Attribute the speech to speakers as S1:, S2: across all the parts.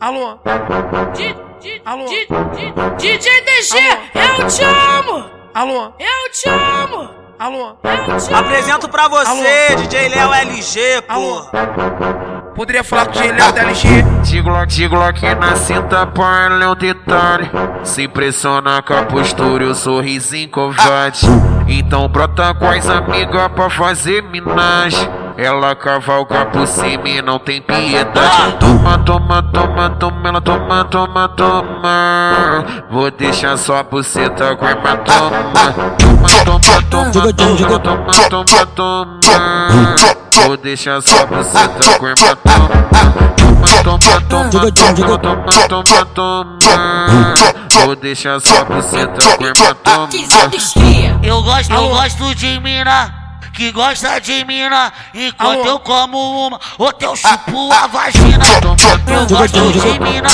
S1: Alô? Alô?
S2: DJ DG, eu te amo!
S1: Alô?
S2: Eu te amo!
S1: Alô?
S2: Eu te amo!
S3: Apresento pra você, DJ Léo LG,
S1: Alô?
S3: pô.
S1: Poderia falar com o Gilel da LG?
S4: Tiglo, tiglo aqui na cinta, põe é um detalhe. Se impressiona com a postura e o sorrisinho covarde. Então brota com as amigas pra fazer minagem. Ela cavalga por cima e não tem piedade. Toma, toma, toma, toma, ela toma, toma, toma. Vou deixar só por buceta com hematoma. Toma, toma, toma, toma, toma, toma, toma. Vou deixar só por buceta com hematoma. Toma, toma, toma, toma, toma, toma, toma. Vou deixar só por buceta com hematoma.
S5: Eu gosto, eu gosto de mina que gosta de mina enquanto eu como uma, outra eu chupo a vagina. Eu gosto de mina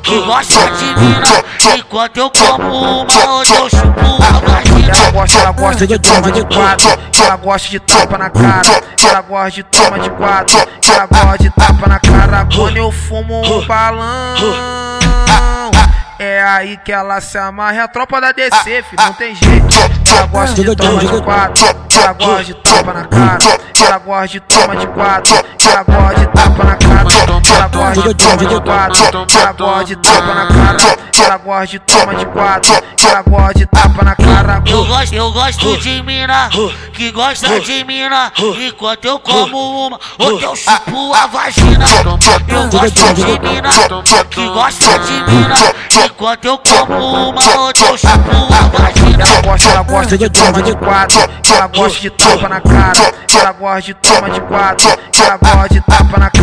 S5: que gosta de mina enquanto eu como uma, outra eu chupo a vagina.
S1: Ela gosta, ela gosta de toma de quatro. Ela gosta de tapa na cara. Ela gosta de toma de quatro. Ela gosta de tapa na cara quando eu fumo um balão. Aí que ela se amarra, é a tropa da DC, filho, não tem jeito. Ela gosta de toma de quatro, ela gosta de tapa na cara. Ela gosta de toma de quatro, ela gosta de tapa na cara. Ela gosta de toma de quatro, ela gosta de tapa na cara. Ela gosta de toma de quatro, ela gosta de tapa na cara.
S5: Eu gosto, eu gosto de mina que gosta de mina enquanto eu como uma, outra eu chupo a vagina. Eu gosto de mina que gosta de mina enquanto eu como uma, outra eu chupo a vagina.
S1: Ela gosta, ela gosta de toma de quatro. Ela gosta de tapa na cara. Ela gosta de toma de quatro. Ela gosta de tapa na cara.